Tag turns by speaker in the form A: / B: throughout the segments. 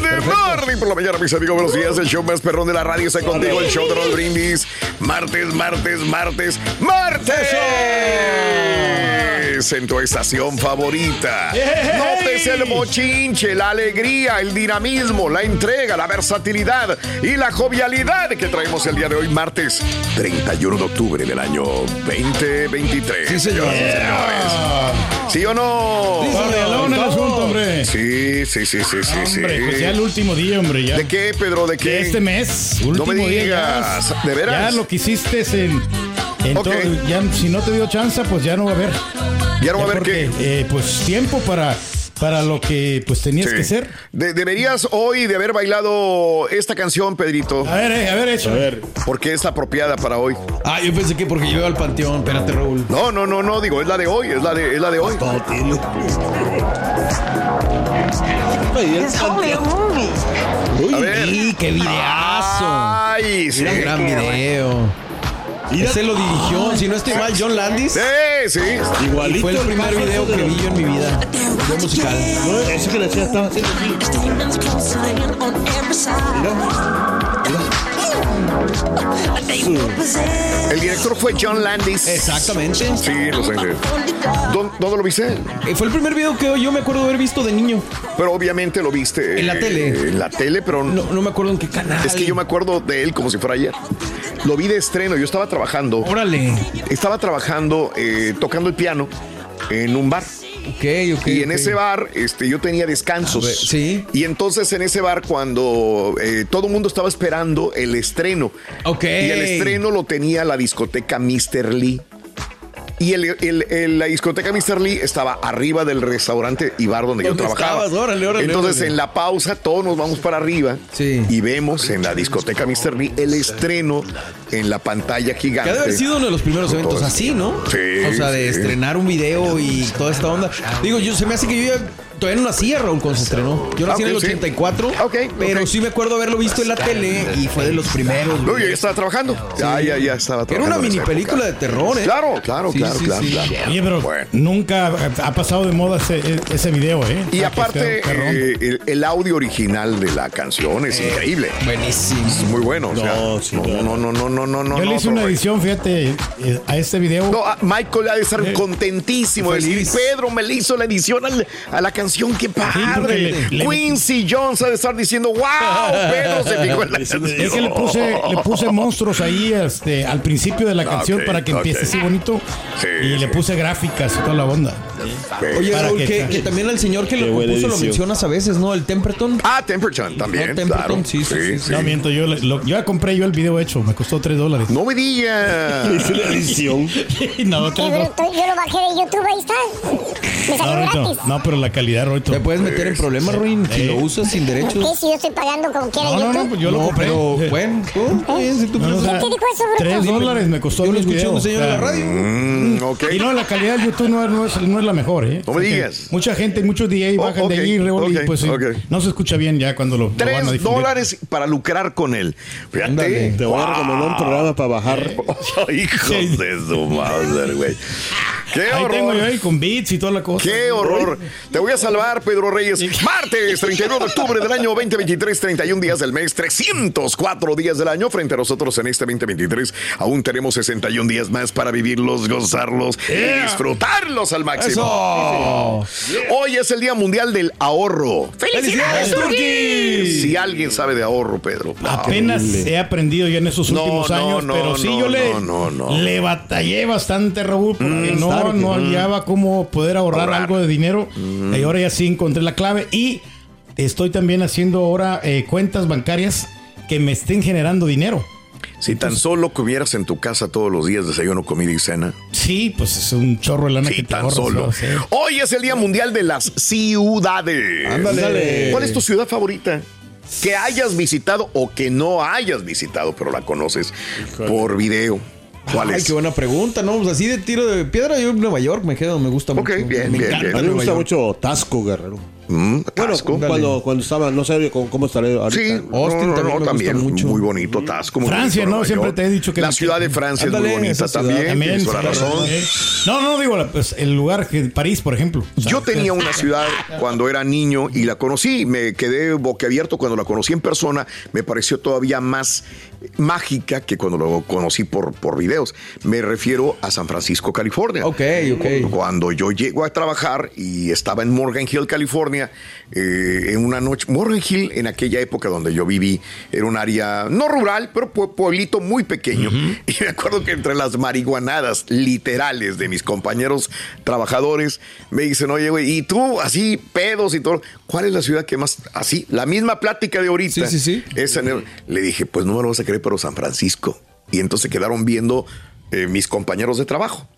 A: Good morning por la mañana, mis amigos. Buenos días. El show más perrón de la radio está contigo. El show de los brindis. Martes, martes, martes, martes. En tu estación favorita. Notes el bochinche, la alegría, el dinamismo, la entrega, la versatilidad y la jovialidad que traemos el día de hoy, martes 31 de octubre del año 2023.
B: Sí, señor.
A: Sí, señores. ¿Sí o no?
B: Pardelón el asunto, hombre.
A: Sí, sí, sí, sí, sí.
B: Hombre,
A: sí.
B: pues ya el último día, hombre, ya.
A: ¿De qué, Pedro? ¿De qué?
B: De este mes. Último
A: No me
B: día
A: digas.
B: ya.
A: ¿De veras?
B: Ya lo que hiciste es en. en
A: Ok.
B: todo- ya, si no te dio chance, pues ya no va a haber.
A: ¿Ya no va a haber qué?
B: eh, pues tiempo para, para lo que pues tenías
A: Sí.
B: que hacer.
A: De- deberías hoy de haber bailado esta canción, Pedrito.
B: A ver, eh, a ver, hecho. A ver.
A: Porque es apropiada para hoy.
C: Ah, yo pensé que porque yo iba al panteón. Espérate, Raúl.
A: No, no, no, no, digo, es la de hoy, es la de, es la de hoy.
C: Uy,
A: A ver.
C: qué videazo.
A: Ay, sí.
C: Mira, gran video. Ese lo dirigió, si no estoy mal, John Landis.
A: Sí, sí.
C: Y fue el primer video que vi yo en mi vida. Video musical.
D: Eso que le decía estaba haciendo
A: El director fue John Landis.
C: Exactamente.
A: Sí, lo sé. ¿Dó- ¿Dónde lo viste?
C: Eh, Fue el primer video que yo me acuerdo de haber visto de niño.
A: Pero obviamente lo viste.
C: En la
A: eh,
C: tele.
A: En la tele, pero
C: No, no me acuerdo en qué canal.
A: Es que yo me acuerdo de él como si fuera ayer. Lo vi de estreno, yo estaba trabajando.
C: Órale.
A: Estaba trabajando, eh, tocando el piano en un bar. Y en ese bar, este, yo tenía descansos.
C: Ver, sí.
A: Y entonces en ese bar, cuando eh, todo el mundo estaba esperando el estreno.
C: Ok.
A: Y el estreno lo tenía la discoteca Mr. Lee. Y el- el- el- la discoteca Mr. Lee estaba arriba del restaurante y bar donde yo
C: ¿Dónde
A: trabajaba.
C: estabas? Órale, órale,
A: Entonces
C: órale.
A: en la pausa todos nos vamos para arriba
C: Sí.
A: y vemos en la discoteca Mr. Lee el estreno en la pantalla
C: Que
A: gigante.
C: ha de haber sido uno de los primeros eventos así, ¿no?
A: Sí,
C: O sea, de
A: sí.
C: estrenar un video y toda esta onda. Digo, yo se me hace que yo ya todavía no nacía, Raúl, cuando se estrenó. Yo nací
A: Ah,
C: en el
A: ok, sí.
C: 84.
A: Ok,
C: Pero sí me acuerdo haberlo visto en la tele y fue de los primeros.
A: No, ya estaba trabajando. Ya, ya, ya estaba
C: Era
A: trabajando.
C: una
A: en
C: mini película de terror, ¿eh?
A: Claro, claro,
C: Sí,
A: claro,
C: sí,
A: claro,
C: sí.
A: claro.
B: Oye, pero
A: Bueno.
B: nunca ha pasado de moda ese, ese video, ¿eh?
A: Y
B: O que
A: aparte, eh, el, el audio original de la canción es increíble.
C: Buenísimo.
A: Es muy bueno. o sea,
D: No, sí,
A: no, no, no, no, no, no, no.
B: Yo le
A: no,
B: hice una edición, fíjate, eh, a este video.
A: No, ah, Michael ha de estar
B: Eh,
A: contentísimo. Pedro me le hizo la edición al- a la canción, qué padre.
B: le-
A: Quincy Jones ha de estar diciendo, wow, Pedro se fijó en la canción.
B: Es que le puse, le puse monstruos ahí este, al principio de la canción para que empiece así bonito.
A: Sí,
B: y le puse gráficas y toda la onda.
C: Oye, Raúl,
B: que-
C: también el señor que lo
D: Qué
C: compuso lo mencionas a veces, ¿no? El Temperton.
A: Ah, Temperton también,
C: No, Temperton,
A: claro.
C: sí, sí, sí,
B: No miento, yo, le- lo- yo ya compré yo el video hecho, me costó 3 dólares.
A: No me digas.
D: Es una edición.
B: no,
E: Qué yo lo bajé de YouTube, ahí está. Me salió gratis.
B: no, pero la calidad, Roito.
C: Te puedes meter en problemas, Ruin, si lo usas sin
E: ¿Qué
C: derechos.
E: si yo estoy pagando como quiera
B: No, no, yo lo
C: No,
B: compré.
C: pero bueno, bien, si tú
B: No, no, o
C: crees.
B: sea,
E: ¿Quién te dijo eso, bruto?
B: 3 dólares me costó
C: Yo lo escuché a un señor
B: sea,
C: la radio.
A: Mm, ok.
B: Y no, la calidad de YouTube no, no es, no es la mejor, ¿eh?
A: No me digas.
B: Mucha gente, muchos DJ
A: Oh,
B: bajan
A: ok,
B: de ahí, Raúl,
A: ok,
B: y pues sí,
A: ok.
B: no se escucha bien ya cuando lo, lo van a
A: Tres dólares para lucrar con él. Fíjate.
C: Ándale.
D: Te voy a recomendar un programa para bajar.
A: Hijos de su madre, güey. Qué
B: Ahí tengo yo
A: horror.
B: ahí con beats y toda la cosa.
A: Qué horror. Te voy a salvar, Pedro Reyes. Martes 31 de octubre del año 2023, 31 días del mes, 304 días del año. Frente a nosotros en este 2023, aún tenemos 61 días más para vivirlos, gozarlos y disfrutarlos al máximo. Hoy es el Día Mundial del Ahorro. ¡Felicidades,
C: ¡Felicidades,
A: Turquí! Si alguien sabe de ahorro, Pedro.
B: Apenas he aprendido ya en esos últimos
A: no,
B: años,
A: no,
B: pero sí
A: no,
B: yo le,
A: no, no, no.
B: le batallé bastante, Raúl, porque
D: que
B: no
D: no.
B: hallaba cómo poder ahorrar,
A: Ahorrar.
B: algo de dinero. Y ahora ya sí encontré la clave. Y estoy también haciendo ahora eh, cuentas bancarias que me estén generando dinero.
A: Si tan solo comieras en tu casa todos los días desayuno, comida y cena.
B: Sí, pues es un chorro de lana
A: Sí,
B: que te
A: tan solo. Hoy es el Día Mundial de las Ciudades.
C: Ándale.
A: ¿Cuál es tu ciudad favorita? Que hayas visitado o que no hayas visitado, pero la conoces por video. ¿Cuál
C: Ay,
A: es?
C: qué buena pregunta, ¿no? Pues así de tiro de piedra, yo en Nueva York me quedo, me gusta mucho.
A: bien,
C: me
A: bien,
C: encanta
A: bien.
D: A mí me gusta mucho Tasco, Guerrero.
A: Mm,
D: Bueno, cuando, cuando estaba, no sé cómo, cómo estaré ahorita.
A: Sí,
C: Austin
A: no, no,
C: también
A: no,
C: me gusta
A: también
C: mucho.
A: muy bonito Tasco. muy
B: Francia,
A: bonito
B: ¿no? Siempre
A: York.
B: te he dicho que
A: la
B: la-
A: ciudad de Francia
C: Ándale,
A: es muy bonita también.
B: También,
A: tienes toda la
B: sí,
A: razón.
B: No, no, digo, pues, el lugar que París, por ejemplo. O sea,
A: Yo tenía una ciudad cuando era niño y la conocí. Me quedé boquiabierto cuando la conocí en persona. Me pareció todavía más mágica que cuando lo conocí por, por videos. Me refiero a San Francisco, California.
C: Ok, ok.
A: Cuando yo llego a trabajar y estaba en Morgan Hill, California, eh, en una noche. Morgan Hill, en aquella época donde yo viví, era un área no rural, pero pue- pueblito muy pequeño. Y me acuerdo que entre las marihuanadas literales de mis compañeros trabajadores, me dicen, oye, güey, y tú así, pedos y todo, ¿cuál es la ciudad que más, así, la misma plática de ahorita?
C: Sí, sí, sí.
A: Es en el- le dije, pues no me lo vas a creer, pero San Francisco. Y entonces quedaron viendo eh, mis compañeros de trabajo.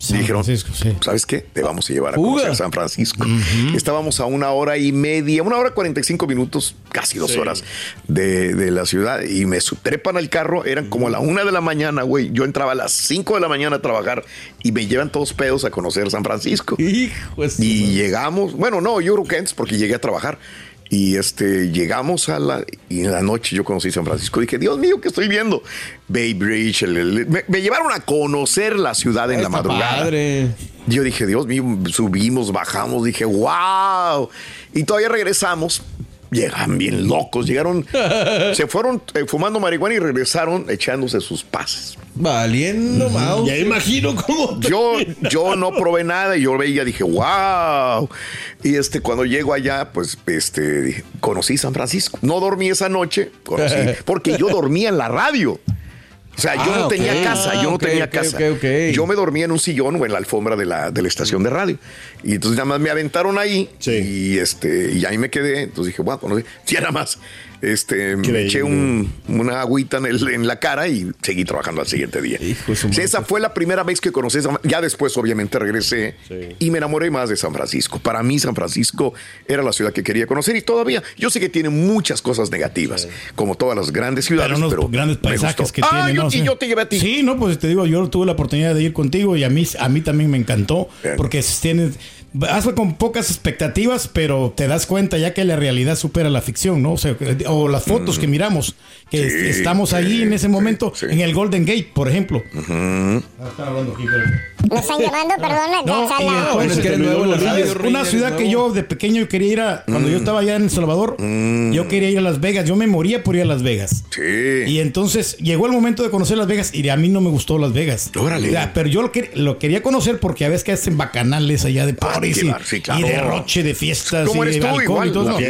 B: San
A: Dijeron,
B: Francisco, sí.
A: ¿sabes qué? Te vamos a llevar a conocer San Francisco. Estábamos a una hora y media, una hora cuarenta y cinco minutos, casi dos horas de, de la ciudad. Y me trepan al carro, eran como a la una de la mañana, güey. Yo entraba a las cinco de la mañana a trabajar y me llevan todos pedos a conocer San Francisco.
C: Hijo
A: Y llegamos, bueno, no, yo creo que antes porque llegué a trabajar. Y este, llegamos a la, y en la noche yo conocí San Francisco. Dije, Dios mío, ¿qué estoy viendo? Bay Bridge, el- el- me, me llevaron a conocer la ciudad en la madrugada.
C: padre.
A: Yo dije, Dios mío, subimos, bajamos, dije, wow. Y todavía regresamos. Llegan bien locos, llegaron, se fueron eh, fumando marihuana y regresaron echándose sus pases.
C: Valiendo, mouse.
D: Ya imagino cómo.
A: Yo, yo no probé nada y yo veía, dije, wow. Y este, cuando llego allá, pues, este, dije, conocí San Francisco. No dormí esa noche, conocí, porque yo dormía en la radio. O sea, yo
C: Ah,
A: no
C: ok.
A: tenía casa, yo no
C: Ok,
A: tenía casa.
C: ok, ok.
A: Yo me dormía en un sillón o en la alfombra de la, de la estación de radio. Y entonces nada más me aventaron ahí
D: Sí.
A: y este y ahí me quedé. Entonces dije, bueno, conocí. Sí, nada más. Este, me eché un- una agüita en, el- en la cara y seguí trabajando al siguiente día.
C: Hijo
A: esa fue la primera vez que conocí San Ya después, obviamente, regresé y me enamoré más de San Francisco. Para mí, San Francisco era la ciudad que quería conocer y todavía. Yo sé que tiene muchas cosas negativas, como todas las grandes ciudades,
B: Pero
A: pero.
B: grandes paisajes que
A: ah,
B: tiene.
A: yo,
B: ¿no?
A: yo te llevé a ti.
B: Sí, no, pues te digo, yo tuve la oportunidad de ir contigo y a mí, a mí también me encantó.
A: Bien.
B: Porque tienes. Hazlo con pocas expectativas, pero te das cuenta ya que la realidad supera la ficción, ¿no? O, sea, o las fotos que miramos, que
A: Sí,
B: estamos allí
A: sí,
B: en ese momento,
A: sí.
B: en el Golden Gate, por ejemplo. Ah, están hablando aquí, pero-
E: Me están llamando.
B: No,
C: es que eres nuevo en la radio,
B: Es
C: Rin,
B: una ciudad que yo de pequeño quería ir a. Cuando yo
A: Mm.
B: estaba allá en El Salvador, yo quería ir a Las Vegas. Yo me moría por ir a Las Vegas.
A: Sí.
B: Y entonces llegó el momento de conocer Las Vegas y a mí no me gustó Las Vegas.
A: Órale.
B: Pero yo lo, quer- lo quería conocer porque a veces que hacen bacanales allá de parties y,
A: claro, sí, claro.
B: y derroche de fiestas
A: ¿Cómo
B: y
A: eres
B: de alcohol
A: Igual,
B: y todo.
A: la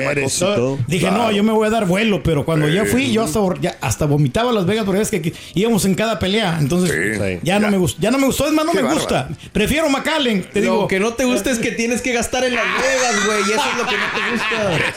B: No. Dije,
A: Claro.
B: no, yo me voy a dar vuelo, pero cuando ya fui, yo hasta, ya hasta vomitaba Las Vegas porque es que, que íbamos en cada pelea. Entonces,
A: Sí.
B: ya no me gustó. Ya no me gustó, es más, no me
A: bárbaro.
B: Gusta. Prefiero McAllen, te digo.
F: Lo que no te gusta es que tienes que gastar en Las Vegas, güey. Y eso es lo que no te gusta.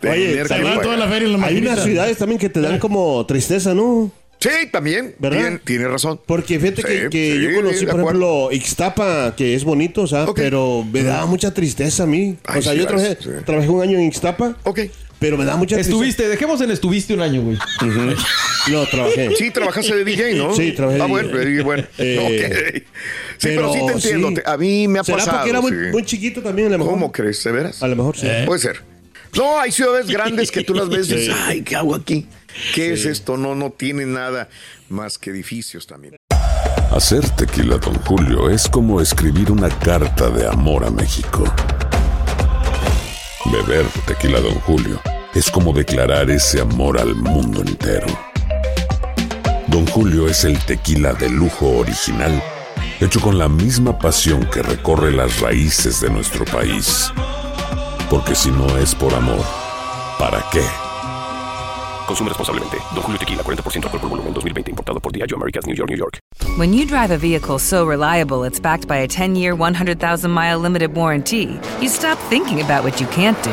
A: Tener
D: Oye,
B: Se va toda la feria en la
D: Hay unas ciudades también que te dan como tristeza, ¿no?
A: Sí, también.
D: ¿Verdad?
A: Tien- Tiene razón.
D: Porque fíjate
A: Sí,
D: que, que
A: sí,
D: yo conocí, por ejemplo, Ixtapa, que es bonito, o sea, pero me daba mucha tristeza a mí.
A: Ay,
D: o sea,
A: sí,
D: yo trabajé,
A: sí.
D: trabajé un año en Ixtapa,
A: Ok.
D: Pero me daba mucha tristeza.
F: Estuviste, dejemos en estuviste un año, güey.
D: No, trabajé.
A: Sí, trabajaste de DJ, ¿no?
D: Sí, trabajé de
A: Ah, bueno,
D: DJ.
A: eh, bueno.
D: Eh,
A: ok. Sí, pero, sí te entiendo.
D: sí.
A: A mí me ha
D: ¿Será
A: pasado.
D: porque era muy,
A: sí.
D: muy chiquito también, a lo mejor?
A: ¿Cómo crees? ¿De veras?
D: A lo mejor sí.
A: Puede ser. No, hay ciudades grandes que tú las ves y dices,
D: Sí.
A: ay, ¿qué hago aquí? ¿Qué es esto? No, no tiene nada más que edificios también.
G: Hacer tequila, Don Julio, es como escribir una carta de amor a México. Beber tequila, Don Julio, es como declarar ese amor al mundo entero. Don Julio es el tequila de lujo original, hecho con la misma pasión que recorre las raíces de nuestro país. Porque si no es por amor, ¿para qué?
H: Consume responsablemente. Don Julio Tequila, 40% alcohol por volumen, 2020. Importado por Diageo Americas, New York, New York.
I: When you drive a vehicle so reliable it's backed by a 10 year, 100,000 mile limited warranty, you stop thinking about what you can't do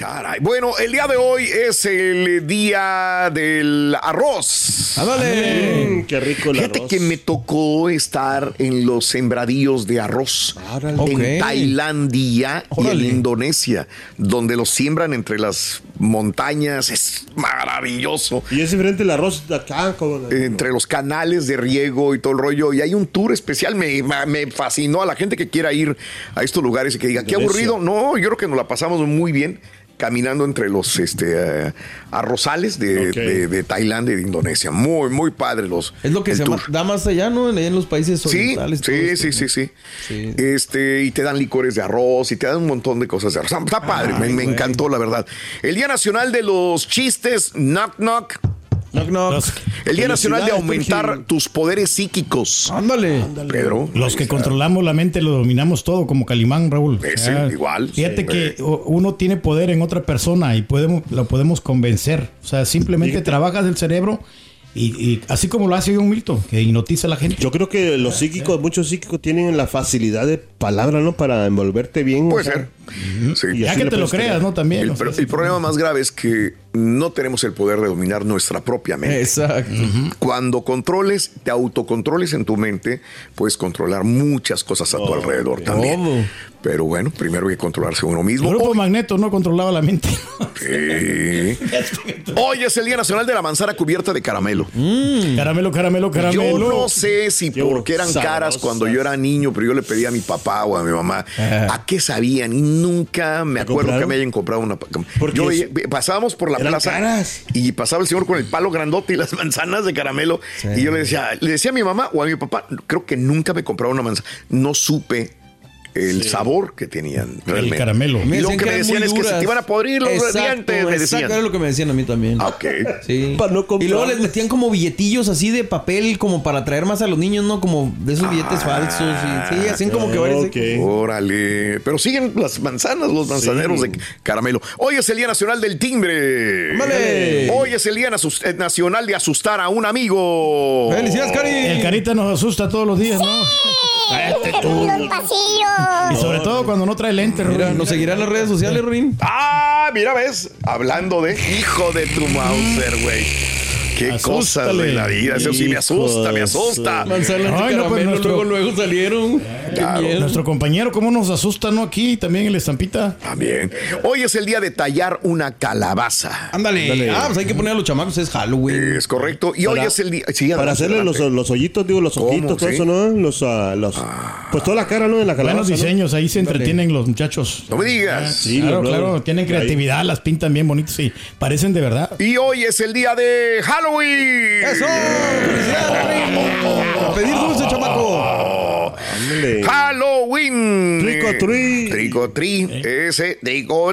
A: Caray. Bueno, el día de hoy es el día del arroz.
D: Mm, qué rico el
A: Fíjate
D: arroz.
A: que me tocó estar en los sembradíos de arroz en. Tailandia y en. Indonesia, donde los siembran entre las montañas. Es maravilloso.
D: Y es diferente el arroz de acá. Como
A: Entre los canales de riego y todo el rollo. Y hay un tour especial. Me, me- fascinó a la gente que quiera ir a estos lugares y que diga, qué
D: Indonesia.
A: aburrido. No, yo creo que nos la pasamos muy bien caminando entre los este, eh, arrozales de, de- de Tailandia y de Indonesia. Muy, muy padre los.
F: Es lo que se
A: tour.
F: da más allá, ¿no? En, en los países
A: Sí,
F: orientales.
A: sí,
F: esto,
A: sí,
F: ¿no?
A: sí, sí,
F: Sí.
A: Este, y te dan licores de arroz y te dan un montón de cosas de arroz. Está, está padre, me,
F: Ay,
A: me
F: güey.
A: encantó, la verdad. El Día Nacional de los Chistes, knock knock.
F: Knock, knock.
B: Los,
A: El Día Nacional de aumentar tus poderes psíquicos.
F: Ándale.
A: Pedro.
B: los que controlamos la mente lo dominamos todo, como Calimán, Raúl.
A: Ese, igual.
B: Fíjate
A: Sí,
B: que o- uno tiene poder en otra persona y podemos, lo podemos convencer. O sea, simplemente
D: Fíjate.
B: trabajas el cerebro y, y así como lo hace un Milton, que hipnotiza a la gente.
D: Yo creo que los psíquicos, muchos psíquicos tienen la facilidad de palabra, ¿no? Para envolverte bien. o
A: Puede
D: sea,
A: ser. Sí.
B: Ya que te lo creas, ¿no? También.
A: El,
B: o sea,
A: el problema más grave es que no tenemos el poder de dominar nuestra propia mente.
F: Exacto.
A: Cuando controles, te autocontroles en tu mente, puedes controlar muchas cosas a tu alrededor también.
F: Todo.
A: Pero bueno, primero hay que controlarse uno
B: El
A: mismo.
B: grupo
A: Hoy,
B: Magneto no controlaba la mente.
A: Sí. Hoy es el Día Nacional de la Manzana Cubierta de Caramelo.
B: caramelo, caramelo, caramelo.
A: Yo no sé si
D: Qué
A: porque eran
D: sabrosas.
A: caras cuando yo era niño, pero yo le pedí a mi papá o a mi mamá a qué sabían y nunca me acuerdo que me hayan comprado una. Yo pasábamos por la plaza
D: caras.
A: y pasaba el señor con el palo grandote y las manzanas de caramelo y yo le decía, le decía a mi mamá o a mi papá, creo que nunca me compraron una manzana. No supe el sabor que tenían realmente.
B: caramelo.
A: Y lo que me decían es que se te iban a podrir los
F: Exacto,
A: dientes, me
F: exacto,
A: decían.
F: era lo que me decían a mí también.
A: Ah, Ok.
F: Sí.
D: Para no comprar.
F: y luego les metían como billetillos así de papel, como para atraer más a los niños, ¿no? Como de esos billetes falsos. Y, sí, hacían como que varios.
D: Ok.
A: Órale. Pero siguen las manzanas, los manzaneros de caramelo. Hoy es el Día Nacional del Timbre.
F: ¡Vale!
A: Hoy es el Día eh, Nacional de asustar a un amigo.
F: ¡Felicidades, Cari!
B: El carita nos asusta todos los días, ¿no?
E: Los pasillos.
B: Y sobre todo cuando no trae lentes,
F: Mira,
B: Raúl.
F: ¿nos seguirán las redes sociales, Rin?
A: Ah, mira, ves. Hablando de hijo de tu Mauser, güey. Qué cosas de la vida. Eso sí me asusta, me asusta.
F: Manzanas
B: Ay,
F: y
B: no, pues, nuestro-
F: luego, luego salieron.
A: Claro.
B: Nuestro compañero, ¿cómo nos asusta, no? Aquí también el estampita.
A: También. Hoy es el día de tallar una calabaza.
F: Ándale. Ah, pues hay que poner a los chamacos, es Halloween.
A: Es correcto. Y hoy es el día. sí,
D: Para hacerle los, los hoyitos, digo, los ojitos, todo
A: ¿Sí?
D: eso, ¿no? Los, ah, los, pues toda la cara, ¿no? De la calabaza.
B: Buenos
D: ¿no?
B: diseños, ahí se entretienen los muchachos.
A: No me digas.
D: Sí,
B: claro, claro, tienen
D: ahí.
B: creatividad, las pintan bien bonitos y parecen de verdad.
A: Y hoy es el día de Halloween.
C: ¡Eso! A pedir dulce, chamaco.
A: Halloween.
D: Treat.
A: Trick or treat. Ese, trick or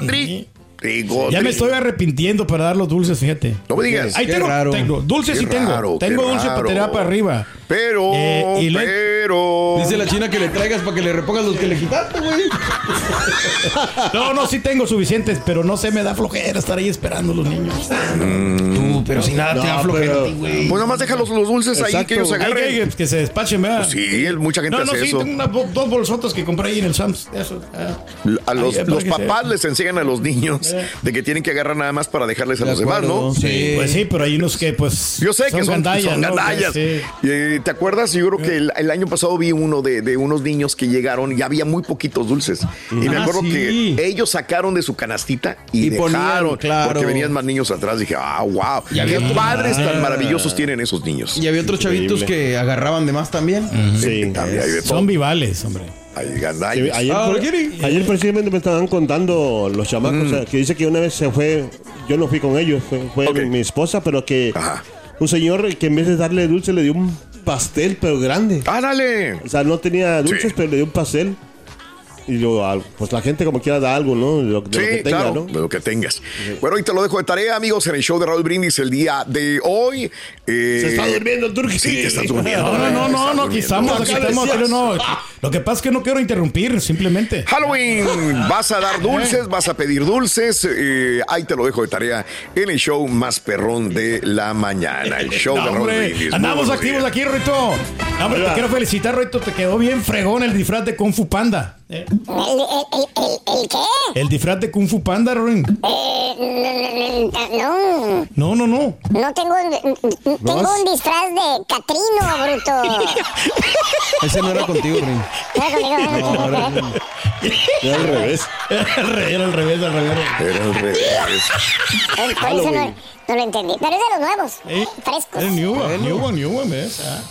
B: Ya me estoy arrepintiendo para dar los dulces, fíjate.
A: No me digas.
B: Ahí
A: Qué
B: tengo,
A: raro.
B: tengo. Dulces
A: Qué
B: sí tengo.
A: raro,
B: tengo dulce para tirar para arriba.
A: Pero,
B: Eh, y le-
A: pero.
C: Dice la china que le traigas para que le repongas los que le quitaste, güey.
B: No, no, sí tengo suficientes, pero no sé, me da flojera estar ahí esperando a los niños.
C: Tú, pero si nada te da flojera a ti, güey.
A: Pues nada más deja los, los dulces ahí que ellos
B: Hay
A: agarren.
B: que, que se despachen, ¿verdad?
A: Pues sí, mucha gente
B: no, no,
A: hace
B: sí,
A: eso.
B: tengo unas dos bolsotas que compré ahí en el Sams. Eso. ah.
A: A los,
B: Ay,
A: los papás
B: sea.
A: les enseñan a los niños de que tienen que agarrar nada más para dejarles a
C: De
A: los demás, ¿no?
C: sí.
B: Pues sí, pero hay unos que, pues.
A: Yo sé que son,
B: gandallas,
A: son
B: ¿no?
A: gandallas.
B: Sí.
A: Eh, ¿Te acuerdas? Yo creo que el, el año pasado vi uno de, de unos niños que llegaron y había muy poquitos dulces. Y me
B: Ah,
A: acuerdo
B: sí.
A: que ellos sacaron de su canastita y,
C: Y ponían,
A: dejaron,
C: claro.
A: porque venían más niños atrás. Dije, ah, wow.
C: Y había
A: Qué padres tan
B: Ah.
A: maravillosos tienen esos niños.
C: Y había otros chavitos que agarraban de más también.
A: Sí, también hay de todo.
B: Son vivales, hombre.
D: Ayer,
C: Ah,
D: ayer precisamente me estaban contando los chamacos o sea, que dice que una vez se fue, yo no fui con ellos, fue, fue mi esposa, pero que
A: Ajá.
D: un señor que en vez de darle dulce le dio un pastel, pero grande.
A: ¡Ándale!
D: O sea, no tenía dulces,
A: Sí.
D: pero le dio un pastel. Y yo, al- pues la gente como quiera da algo, ¿no? De lo, de lo
A: Sí,
D: que tenga,
A: claro,
D: ¿no?
A: de lo que tengas. Bueno, y te lo dejo de tarea, amigos, en el show de Raúl Brindis el día de hoy. Eh,
D: Se está durmiendo el turqui.
A: Sí, te estás durmiendo.
B: No, no, no, no,
A: estás
B: no. Lo que pasa es que no quiero interrumpir, simplemente.
A: Halloween, vas a dar dulces, vas a pedir dulces. eh, ahí te lo dejo de tarea en el show más perrón de la mañana. El show
B: No,
A: de Raúl
B: hombre,
A: Brindis.
B: Andamos activos
A: días.
B: aquí, Rito. No, hombre, te quiero felicitar, Rito. Te quedó bien fregón el disfraz de Kung Fu Panda. Eh,
E: ¿El, el, el, el qué?
B: El disfraz de Kung Fu Panda, Rin.
E: Eh, no,
B: No, no, no.
E: no tengo, tengo un disfraz de Catrino, bruto.
C: Ese no era contigo, Rin.
E: No, conmigo,
D: Era al revés.
B: Era al revés, era al revés, al revés.
A: Era al revés.
E: Eh, Por eso no, no lo entendí. Pero es de los nuevos,
B: Eh,
E: frescos.
B: El New One, New One, New One, ¿ves? Ah.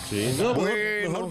A: Bueno.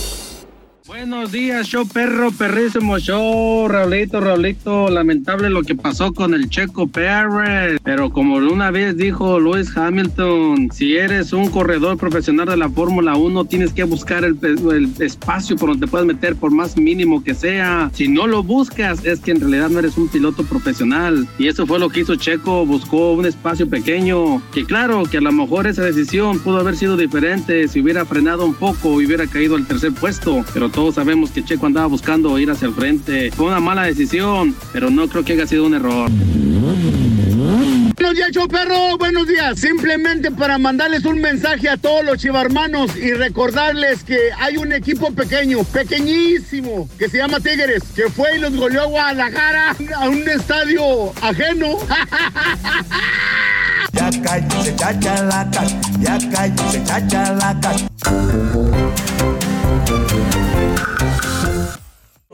J: Buenos días, show perro, perrísimo show, Raulito, Raulito, lamentable lo que pasó con el Checo Pérez, pero como una vez dijo Lewis Hamilton, si eres un corredor profesional de la Fórmula 1, tienes que buscar el, el espacio por donde te puedes meter, por más mínimo que sea. Si no lo buscas, es que en realidad no eres un piloto profesional. Y eso fue lo que hizo Checo, buscó un espacio pequeño, que claro, que a lo mejor esa decisión pudo haber sido diferente si hubiera frenado un poco y hubiera caído al tercer puesto, pero todos sabemos que Checo andaba buscando ir hacia el frente. Fue una mala decisión, pero no creo que haya sido un error.
K: Buenos días, show perro. Buenos días. Simplemente para mandarles un mensaje a todos los chivarmanos y recordarles que hay un equipo pequeño, pequeñísimo, que se llama Tigres, que fue y los goleó a Guadalajara a un estadio ajeno.
L: Ya cállese, chachalacas, ya cállese, chachalacas.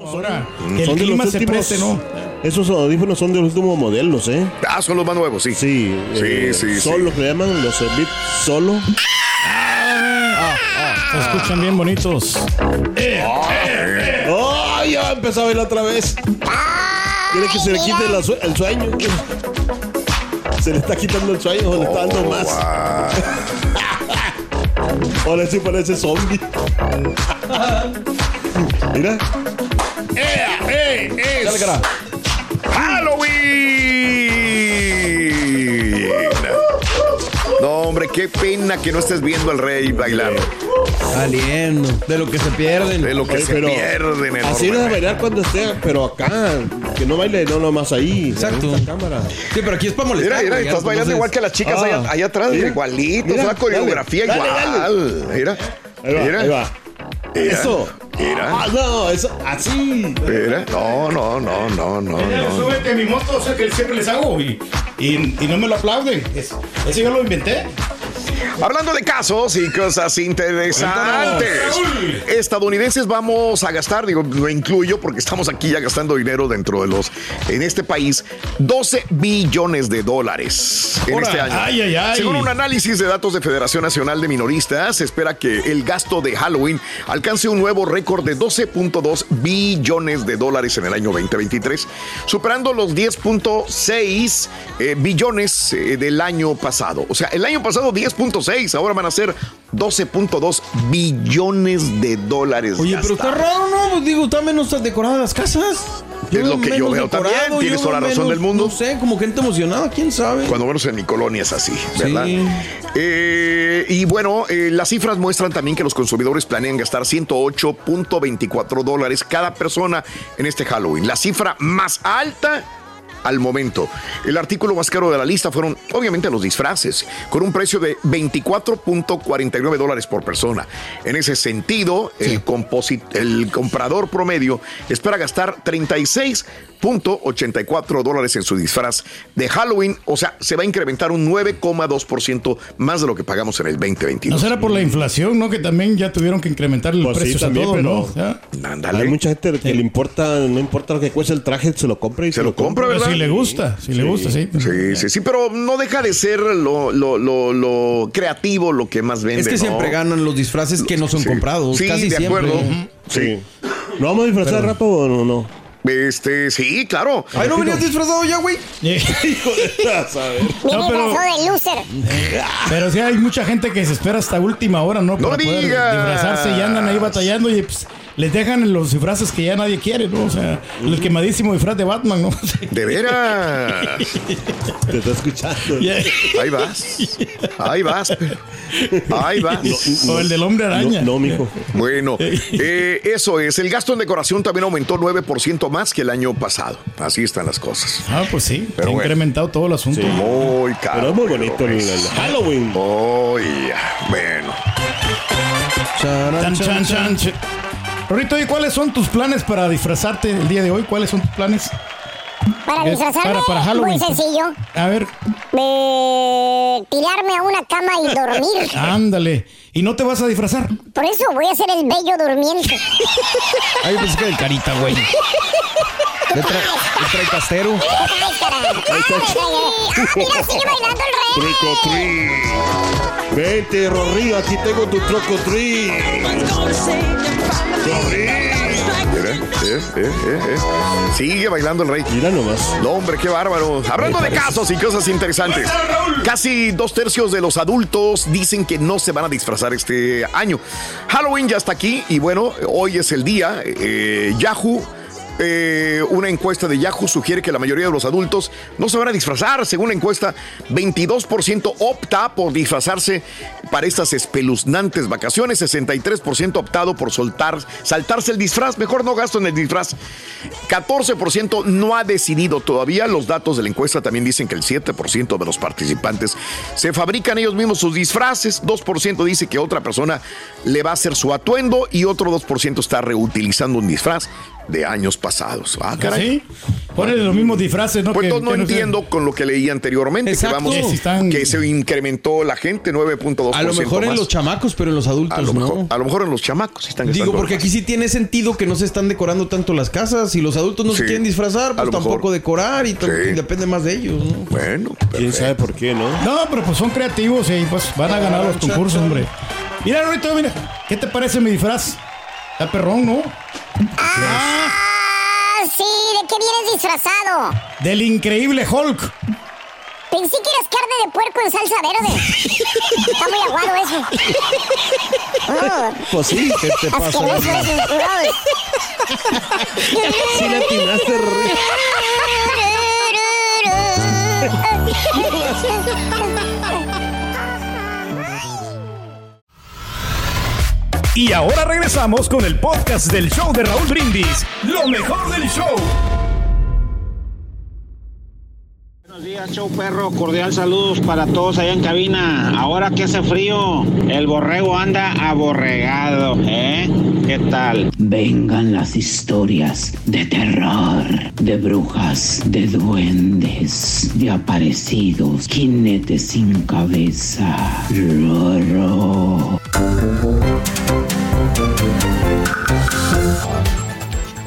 B: Ahora, que el
D: Son de
B: clima
D: los
B: se
D: últimos-
B: preste, ¿no?
D: Esos audífonos son de los últimos modelos, ¿eh?
A: Ah, son los más nuevos, sí.
D: Sí,
A: Sí,
D: eh,
A: sí,
D: Son
A: sí.
D: los que llaman los Beat Solo.
B: Se escuchan bien bonitos.
D: ¡Oh! Ya empezó a verla otra vez. Quiere que se le quite la el sueño. Se le está quitando el sueño, se le está dando más. Ahora sí parece zombie. Mira.
A: ¡Eh, eh,
D: Dale, cara.
A: ¡Halloween! No, hombre, qué pena que no estés viendo al rey bailando.
C: Saliendo. De lo que se pierden.
A: De lo que
D: Oye,
A: se
D: pero
A: pierden
D: Así no
A: enormemente.
D: bailar cuando esté, pero acá. Que no baile, no nomás ahí.
C: Exacto.
D: en cámara.
C: Sí, pero aquí es para molestar.
A: Mira, mira, estás bailando
C: entonces-
A: igual que las chicas
D: Ah,
A: allá, allá atrás,
D: mira,
A: igualito,
D: mira,
A: es la coreografía
D: dale,
A: igual.
D: dale,
A: Mira,
D: Ahí va,
A: mira,
D: ahí va.
A: mira,
D: Eso.
A: Mira,
D: Ah, no, eso, así.
A: mira. No, no, no, no, no, no.
B: Súbete a mi moto, o sea que siempre les hago y, y, y no me lo aplauden. Es- ese yo lo inventé.
A: Hablando de casos y cosas interesantes. Estadounidenses vamos a gastar, digo, lo incluyo porque estamos aquí ya gastando dinero dentro de los, en este país, 12 billones de dólares en este año.
B: ay, ay, ay.
A: Según un análisis de datos de Federación Nacional de Minoristas, se espera que el gasto de Halloween alcance un nuevo récord de 12.2 billones de dólares en el año 2023, superando los 10.6 eh, billones eh, del año pasado. O sea, el año pasado 10.6, ahora van a ser 12.2 billones de dólares.
C: Oye, pero está raro, ¿no? Pues digo, está menos decoradas las casas.
A: Es lo que yo veo también, tienes toda la razón del mundo.
C: No sé, como gente emocionada, quién sabe.
A: Cuando menos en mi colonia es así, ¿verdad?
C: Sí.
A: Eh, y bueno, eh, las cifras muestran también que los consumidores planean gastar 108.24 dólares cada persona en este Halloween. La cifra más alta al momento. El artículo más caro de la lista fueron obviamente los disfraces, con un precio de 24.49 dólares por persona. En ese sentido, el, composi- el comprador promedio espera gastar 36.84 dólares en su disfraz de Halloween, o sea, se va a incrementar un 9,2% más de lo que pagamos en el 2022.
B: No será por la inflación, ¿no? Que también ya tuvieron que incrementar el
D: Pues sí,
B: precio a
D: también,
B: todo,
D: pero-
B: ¿no?
D: Hay mucha gente que le importa, no importa lo que cueste el traje, se lo compra y se,
A: lo compra, ¿verdad?
B: si le gusta, si le gusta, sí.
A: Sí, sí, sí, pero no deja de ser lo, lo- lo- lo creativo lo que más vende.
C: Es que
A: ¿no?
C: siempre ganan los disfraces que no son comprados.
A: Sí,
C: casi
A: de
C: siempre.
A: acuerdo.
C: Ujú.
A: Sí.
D: ¿No vamos a disfrazar
C: Pero-
D: rato o no? no?
A: Este, sí, claro.
C: Ay, ¿no venías disfrazado ya, güey?
E: Viene
B: No, pero-
E: disfrazado de loser.
B: Pero sí hay mucha gente que se espera hasta última hora, ¿no?
A: ¡No
B: Para poder
A: digas!
B: disfrazarse y andan ahí batallando y pues, les dejan los disfraces que ya nadie quiere, ¿no? O sea, el quemadísimo disfraz de Batman, ¿no?
A: De veras.
D: Te está escuchando.
A: Ahí vas. Ahí vas. Ahí vas.
B: o el del hombre araña.
D: No, no, mijo.
A: Bueno, eh, eso es. El gasto en decoración también aumentó 9% más que el año pasado. Así están las cosas.
B: Ah, pues sí.
A: Pero
B: ha
A: bueno.
B: incrementado todo el asunto.
D: Sí.
A: Muy caro.
D: Pero es muy bonito el, el Halloween.
A: Oh, ya. Bueno.
B: Chan, chan, chan, chan. Rorito, ¿y cuáles son tus planes para disfrazarte el día de hoy? ¿Cuáles son tus planes?
E: Para disfrazarme,
B: para- para Halloween.
E: muy sencillo.
B: A ver,
E: Eh, tirarme a una cama y dormir.
B: ándale. ¿Y no te vas a disfrazar?
E: Por eso voy a ser el bello durmiente.
C: Ay, pensé que del carita, güey. Le trae, trae castero.
E: Ay, caray. Ay, Ah, mira, sigue bailando el rey.
D: Trick or treat. Vente, Rory, aquí tengo tu troco tree.
A: Mira, eh, eh, eh, eh. Sigue bailando el rey.
D: Mira nomás.
A: No, hombre, qué bárbaro. Hablando de casos y cosas interesantes. Casi dos tercios de los adultos dicen que no se van a disfrazar este año. Halloween ya está aquí y bueno, hoy es el día. Eh, Yahoo. Eh, una encuesta de Yahoo sugiere que la mayoría de los adultos no se van a disfrazar. Según la encuesta, 22% opta por disfrazarse para estas espeluznantes vacaciones. 63% optado por soltar, saltarse el disfraz. Mejor no gasto en el disfraz. 14% no ha decidido todavía. Los datos de la encuesta también dicen que el 7% de los participantes se fabrican ellos mismos sus disfraces. 2% dice que otra persona le va a hacer su atuendo y otro 2% está reutilizando un disfraz de años pasados. Ah, caray.
B: ¿Sí? Ponen los mismos disfraces, ¿no?
A: Pues
B: Que-
A: entonces no
B: que no sé.
A: entiendo con lo que leí anteriormente, que
C: Exacto.
A: vamos,
C: Que si
B: están-
A: que se incrementó la gente 9.2%.
C: A lo mejor en los chamacos, pero en los adultos
A: a lo,
C: no.
A: mejor, a lo mejor en los chamacos sí están
C: Digo, porque
A: más.
C: aquí sí tiene sentido que no se están decorando tanto las casas. Si los adultos no
A: Sí,
C: se quieren disfrazar, pues tampoco
A: mejor.
C: decorar y,
A: Sí.
C: depende más de ellos, ¿no?
A: Bueno,
D: ¿Quién sabe por qué, no?
B: No, pero pues son creativos y pues van a ganar los concursos, hombre. Mira, Rorito, mira. ¿Qué te parece mi disfraz? Está perrón, ¿no?
E: Ah, sí, ¿de qué vienes disfrazado?
B: Del increíble Hulk.
E: Pensé que eras carne de puerco en salsa verde. Está muy aguado eso. Oh,
D: Pues sí, ¿qué te pasa?
E: asqueroso eso.
D: Sí le atinaste, Rory.
M: Y ahora regresamos con el podcast del show de Raúl Brindis. Lo mejor del show.
N: Buenos días, show perro. Cordial saludos para todos allá en cabina. Ahora que hace frío, el borrego anda aborregado, ¿eh? ¿Qué tal?
O: Vengan las historias de terror, de brujas, de duendes, de aparecidos, jinetes sin cabeza. Roro.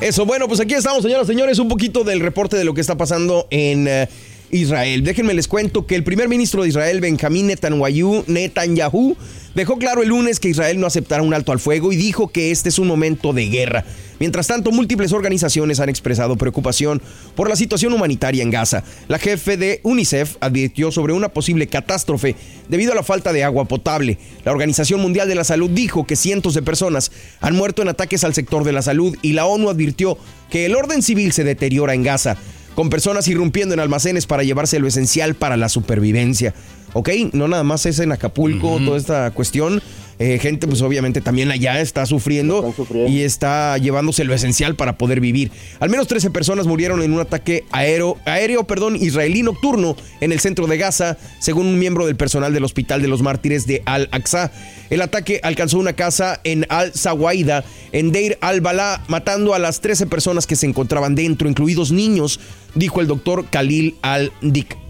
F: Eso, bueno, pues aquí estamos, señoras y señores, un poquito del reporte de lo que está pasando en eh, Israel. Déjenme les cuento que el primer ministro de Israel, Benjamín Netanyahu, Netanyahu, dejó claro el lunes que Israel no aceptará un alto al fuego y dijo que este es un momento de guerra. Mientras tanto, múltiples organizaciones han expresado preocupación por la situación humanitaria en Gaza. La jefe de UNICEF advirtió sobre una posible catástrofe debido a la falta de agua potable. La Organización Mundial de la Salud dijo que cientos de personas han muerto en ataques al sector de la salud y la ONU advirtió que el orden civil se deteriora en Gaza, con personas irrumpiendo en almacenes para llevarse lo esencial para la supervivencia. ¿Ok? No nada más es en Acapulco toda esta cuestión. Eh, gente, pues obviamente también allá está sufriendo, y está llevándose lo esencial para poder vivir. Al menos 13 personas murieron en un ataque aéreo, aéreo perdón, israelí nocturno en el centro de Gaza, según un miembro del personal del Hospital de los Mártires de Al-Aqsa. El ataque alcanzó una casa en Al-Sawaida, en Deir al-Balá, matando a las 13 personas que se encontraban dentro, incluidos niños, dijo el doctor Khalil al-Dik.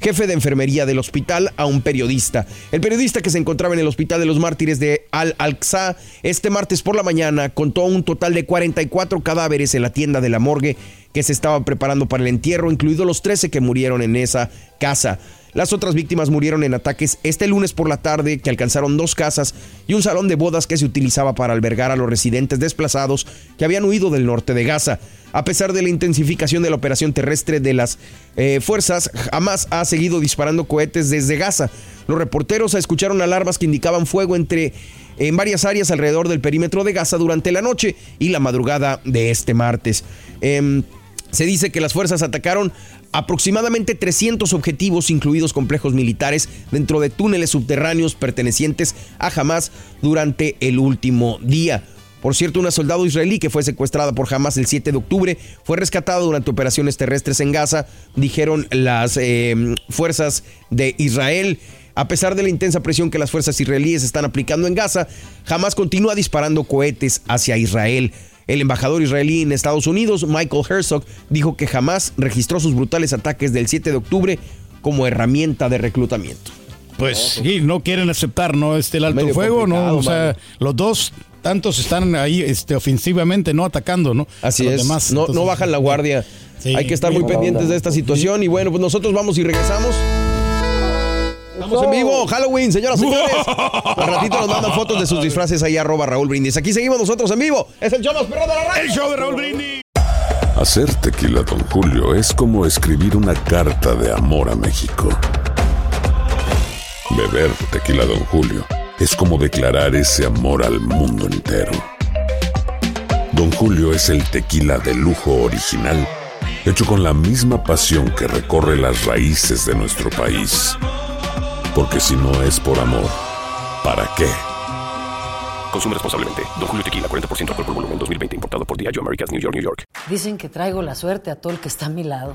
F: Jefe de enfermería del hospital, a un periodista. El periodista que se encontraba en el hospital de los mártires de Al-Aqsa este martes por la mañana contó un total de 44 cadáveres en la tienda de la morgue que se estaba preparando para el entierro, incluidos los 13 que murieron en esa casa. Las otras víctimas murieron en ataques este lunes por la tarde que alcanzaron dos casas y un salón de bodas que se utilizaba para albergar a los residentes desplazados que habían huido del norte de Gaza. A pesar de la intensificación de la operación terrestre de las eh, fuerzas, Hamas ha seguido disparando cohetes desde Gaza. Los reporteros escucharon alarmas que indicaban fuego entre en varias áreas alrededor del perímetro de Gaza durante la noche y la madrugada de este martes. Em, se dice que las fuerzas atacaron aproximadamente 300 objetivos, incluidos complejos militares, dentro de túneles subterráneos pertenecientes a Hamas durante el último día. Por cierto, una soldado israelí que fue secuestrada por Hamas el 7 de octubre fue rescatada durante operaciones terrestres en Gaza, dijeron las eh, fuerzas de Israel. A pesar de la intensa presión que las fuerzas israelíes están aplicando en Gaza, Hamas continúa disparando cohetes hacia Israel. El embajador israelí en Estados Unidos, Michael Herzog, dijo que jamás registró sus brutales ataques del 7 de octubre como herramienta de reclutamiento.
B: Pues sí, no quieren aceptar, ¿no? Este, el alto fuego, ¿no? O sea, los dos tantos están ahí este, ofensivamente, no atacando, ¿no?
F: Así
B: A los
F: es.
B: demás.
F: no,
B: Entonces,
F: no bajan la guardia.
B: Sí.
F: Hay que estar muy pendientes de esta situación. Y bueno, pues nosotros vamos y regresamos. Estamos en vivo, Halloween, señoras y señores. Al ratito nos mandan fotos de sus disfraces ahí, arroba Raúl Brindis. Aquí seguimos nosotros en vivo. Es el show perro de la radio.
B: El show de Raúl Brindis.
P: Hacer tequila, Don Julio, es como escribir una carta de amor a México. Beber tequila, Don Julio, es como declarar ese amor al mundo entero. Don Julio es el tequila de lujo original, hecho con la misma pasión que recorre las raíces de nuestro país. Porque si no es por amor, ¿para qué?
H: Consume responsablemente. Don Julio Tequila, 40% alcohol por volumen, 2020. Importado por Diageo Americas, New York, New York.
Q: Dicen que traigo la suerte a todo el que está a mi lado.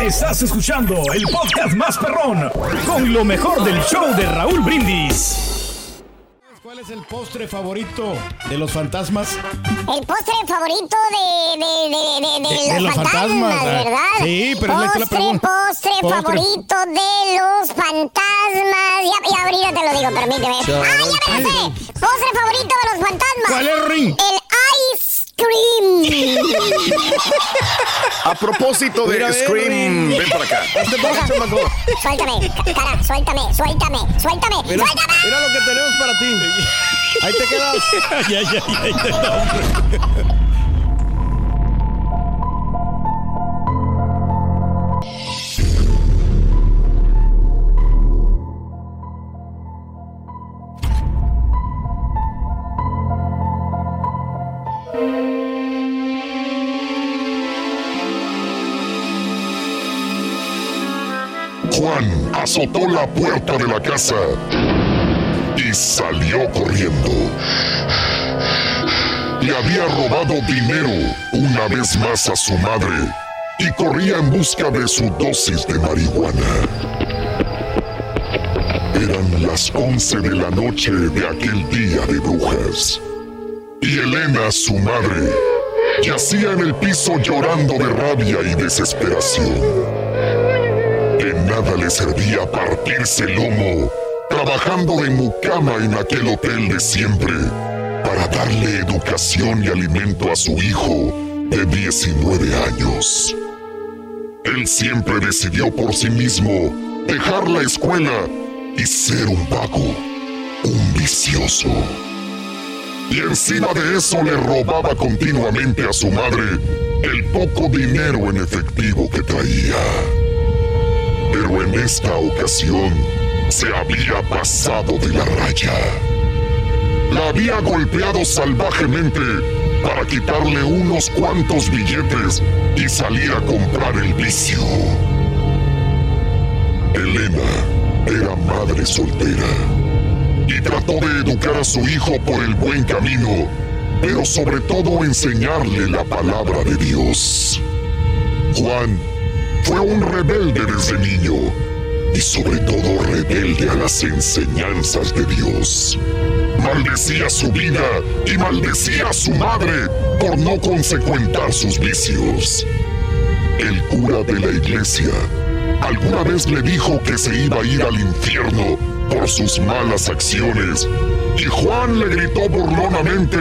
M: Estás escuchando el podcast más perrón con lo mejor del show de Raúl Brindis.
B: ¿Cuál es el postre favorito de los fantasmas?
E: El postre favorito de, de, de, de, de
B: De- de
E: los, fantasmas,
B: fantasmas, ah.
E: ¿verdad?
B: Sí, pero es la
E: postre,
B: pregunta.
E: postre,
B: Postre.
E: favorito de los fantasmas. Ya, ya ahorita te lo digo, permíteme.
B: Chao.
E: ¡Ah, ya me la sé! Postre favorito de los fantasmas.
B: ¿Cuál es, Ring?
E: El ice cream.
A: A propósito de
F: Mira,
A: Scream,
F: ven.
A: ven para acá.
E: Suéltame, ca- cara, suéltame, suéltame, suéltame,
F: Mira,
E: suéltame.
F: mira lo que tenemos para ti. Ahí te quedas.
B: ya, ya, ya, ya,
P: azotó la puerta de la casa y salió corriendo. Le había robado dinero una vez más a su madre y corría en busca de su dosis de marihuana. Eran las 11 de la noche de aquel día de brujas. Y Elena, su madre, yacía en el piso llorando de rabia y desesperación. Nada le servía partirse lomo, trabajando de mucama en aquel hotel de siempre, para darle educación y alimento a su hijo de 19 años. Él siempre decidió por sí mismo dejar la escuela y ser un vago, un vicioso. Y encima de eso le robaba continuamente a su madre el poco dinero en efectivo que traía. Pero en esta ocasión se había pasado de la raya. La había golpeado salvajemente para quitarle unos cuantos billetes y salir a comprar el vicio. Elena era madre soltera y trató de educar a su hijo por el buen camino, pero sobre todo enseñarle la palabra de Dios. Juan fue un rebelde desde niño y sobre todo rebelde a las enseñanzas de Dios. Maldecía su vida y maldecía a su madre por no consecuentar sus vicios. El cura de la iglesia alguna vez le dijo que se iba a ir al infierno por sus malas acciones y Juan le gritó burlonamente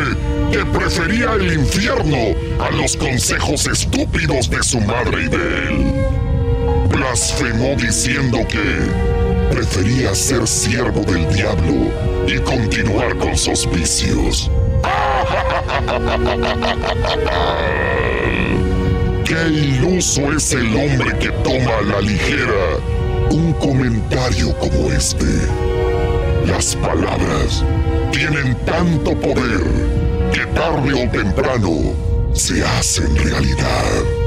P: que prefería el infierno a los consejos estúpidos de su madre y de él. Blasfemó diciendo que prefería ser siervo del diablo y continuar con sus vicios. Qué iluso es el hombre que toma a la ligera un comentario como este. Las palabras tienen tanto poder que tarde o temprano se hacen realidad.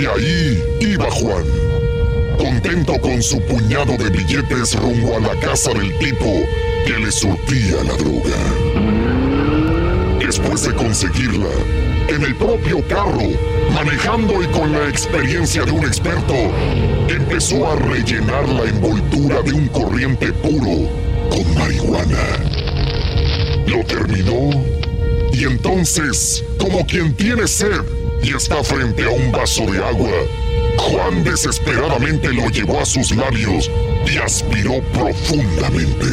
P: Y ahí iba Juan, contento con su puñado de billetes rumbo a la casa del tipo que le surtía la droga. Después de conseguirla, en el propio carro, manejando y con la experiencia de un experto, empezó a rellenar la envoltura de un corriente puro con marihuana. Lo terminó y entonces, como quien tiene sed y está frente a un vaso de agua, Juan desesperadamente lo llevó a sus labios y aspiró profundamente.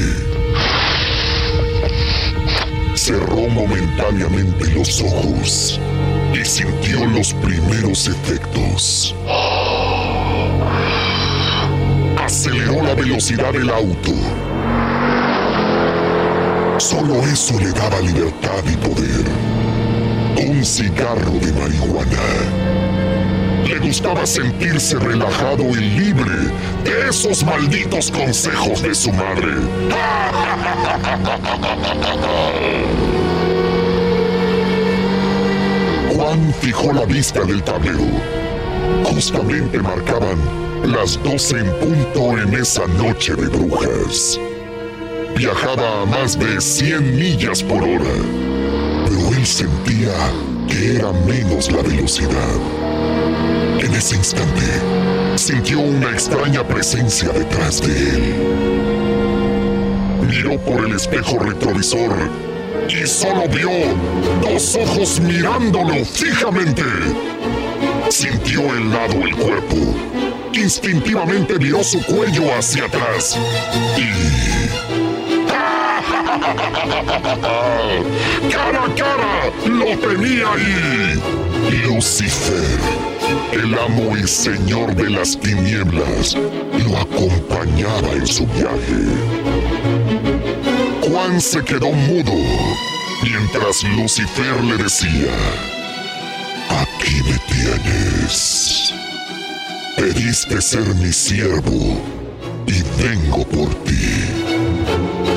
P: Cerró momentáneamente los ojos y sintió los primeros efectos. Aceleró la velocidad del auto. Solo eso le daba libertad y poder. Un cigarro de marihuana. Le gustaba sentirse relajado y libre de esos malditos consejos de su madre. Juan fijó la vista del tablero. Justamente marcaban las 12 en punto en esa noche de brujas. Viajaba a más de 100 millas por hora, él sentía que era menos la velocidad. En ese instante, sintió una extraña presencia detrás de él. Miró por el espejo retrovisor y solo vio dos ojos mirándolo fijamente. Sintió helado el cuerpo. Instintivamente viró su cuello hacia atrás y... ¡Cara a cara! ¡Lo tenía ahí! Lucifer, el amo y señor de las tinieblas, lo acompañaba en su viaje. Juan se quedó mudo mientras Lucifer le decía, aquí me tienes. Pediste ser mi siervo y vengo por ti.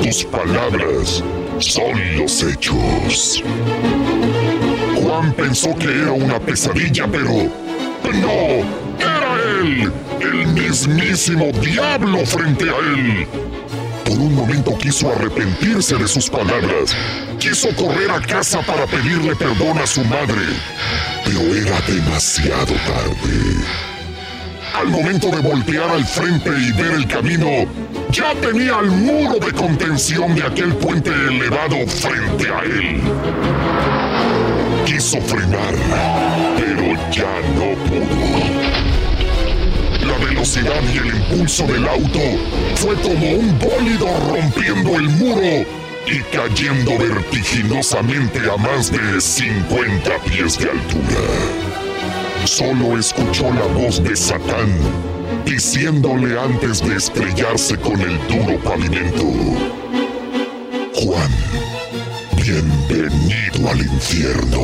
P: Tus palabras son los hechos. Juan pensó que era una pesadilla, pero No, era él, el mismísimo diablo frente a él. Por un momento quiso arrepentirse de sus palabras. Quiso correr a casa para pedirle perdón a su madre. Pero era demasiado tarde. Al momento de voltear al frente y ver el camino, ya tenía el muro de contención de aquel puente elevado frente a él. Quiso frenar, pero ya no pudo. La velocidad y el impulso del auto fue como un bólido rompiendo el muro y cayendo vertiginosamente a más de 50 pies de altura. Solo escuchó la voz de Satán diciéndole antes de estrellarse con el duro pavimento. Juan, bienvenido al infierno.